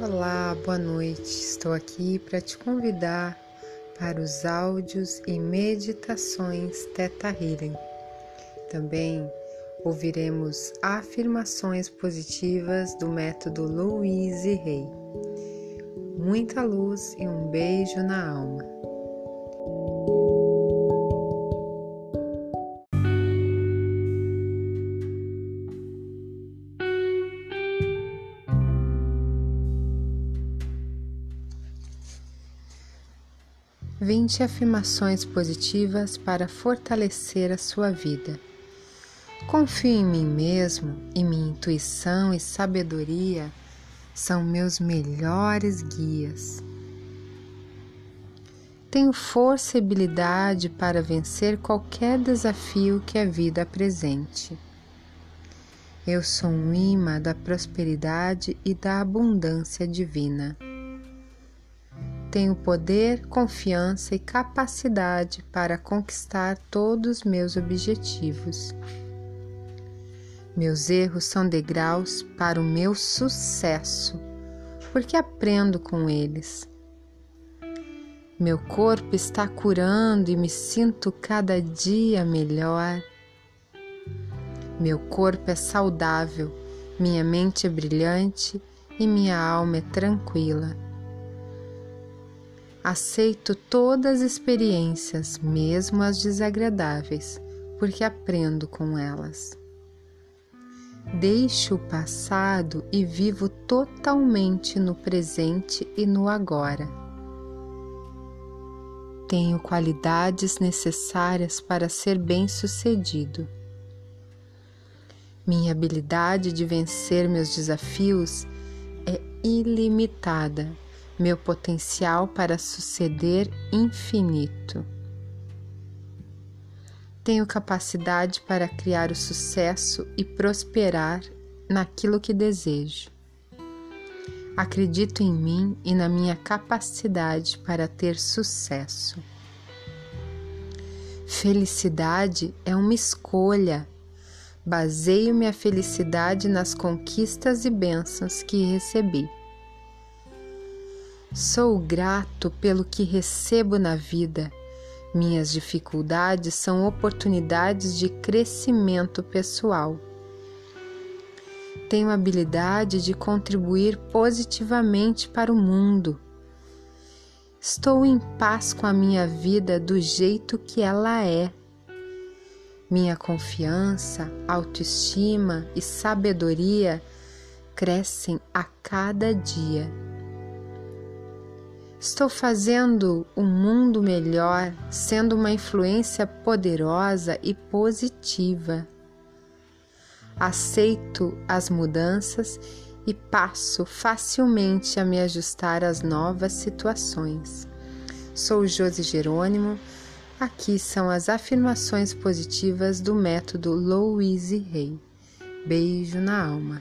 Olá, boa noite. Estou aqui para te convidar para os áudios e meditações Teta Healing. Também ouviremos afirmações positivas do método Louise Hay. Muita luz e um beijo na alma. Vinte afirmações positivas para fortalecer a sua vida. Confio em mim mesmo e minha intuição e sabedoria são meus melhores guias. Tenho força e habilidade para vencer qualquer desafio que a vida apresente. Eu sou um imã da prosperidade e da abundância divina. Tenho poder, confiança e capacidade para conquistar todos os meus objetivos. Meus erros são degraus para o meu sucesso, porque aprendo com eles. Meu corpo está curando e me sinto cada dia melhor. Meu corpo é saudável, minha mente é brilhante e minha alma é tranquila. Aceito todas as experiências, mesmo as desagradáveis, porque aprendo com elas. Deixo o passado e vivo totalmente no presente e no agora. Tenho qualidades necessárias para ser bem-sucedido. Minha habilidade de vencer meus desafios é ilimitada meu potencial para suceder infinito. Tenho capacidade para criar o sucesso e prosperar naquilo que desejo. Acredito em mim e na minha capacidade para ter sucesso. Felicidade é uma escolha. Baseio minha felicidade nas conquistas e bênçãos que recebi. Sou grato pelo que recebo na vida. Minhas dificuldades são oportunidades de crescimento pessoal. Tenho habilidade de contribuir positivamente para o mundo. Estou em paz com a minha vida do jeito que ela é. Minha confiança, autoestima e sabedoria crescem a cada dia. Estou fazendo um mundo melhor, sendo uma influência poderosa e positiva. Aceito as mudanças e passo facilmente a me ajustar às novas situações. Sou Josi Jerônimo. Aqui são as afirmações positivas do método Louise Hay. Beijo na alma.